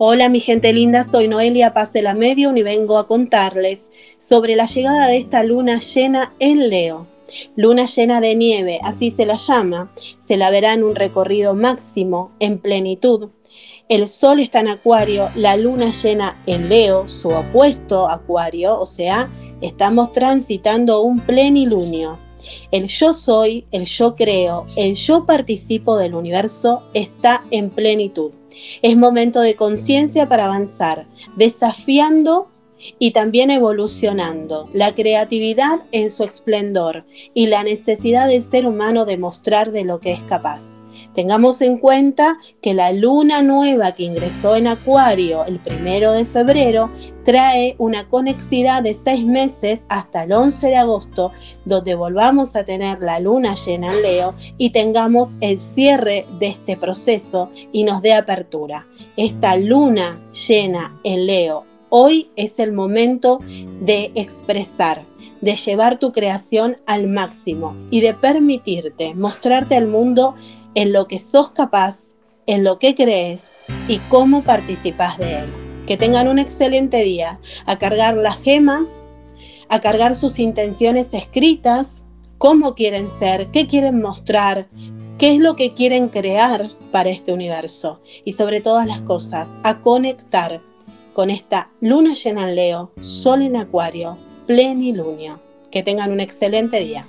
Hola mi gente linda, soy Noelia Paz de la Medium y vengo a contarles sobre la llegada de esta luna llena en Leo. Luna llena de nieve, así se la llama. Se la verá en un recorrido máximo, en plenitud. El sol está en Acuario, la luna llena en Leo, su opuesto Acuario, o sea, estamos transitando un plenilunio. El yo soy, el yo creo, el yo participo del universo está en plenitud. Es momento de conciencia para avanzar, desafiando y también evolucionando, la creatividad en su esplendor y la necesidad del ser humano de mostrar de lo que es capaz. Tengamos en cuenta que la luna nueva que ingresó en Acuario el primero de febrero trae una conexidad de seis meses hasta el 11 de agosto, donde volvamos a tener la luna llena en Leo y tengamos el cierre de este proceso y nos dé apertura. Esta luna llena en Leo hoy es el momento de expresar de llevar tu creación al máximo y de permitirte mostrarte al mundo en lo que sos capaz, en lo que crees y cómo participas de él. Que tengan un excelente día, a cargar las gemas, a cargar sus intenciones escritas, cómo quieren ser, qué quieren mostrar, qué es lo que quieren crear para este universo y sobre todas las cosas, a conectar con esta luna llena en Leo, sol en Acuario, plenilunio. Que tengan un excelente día.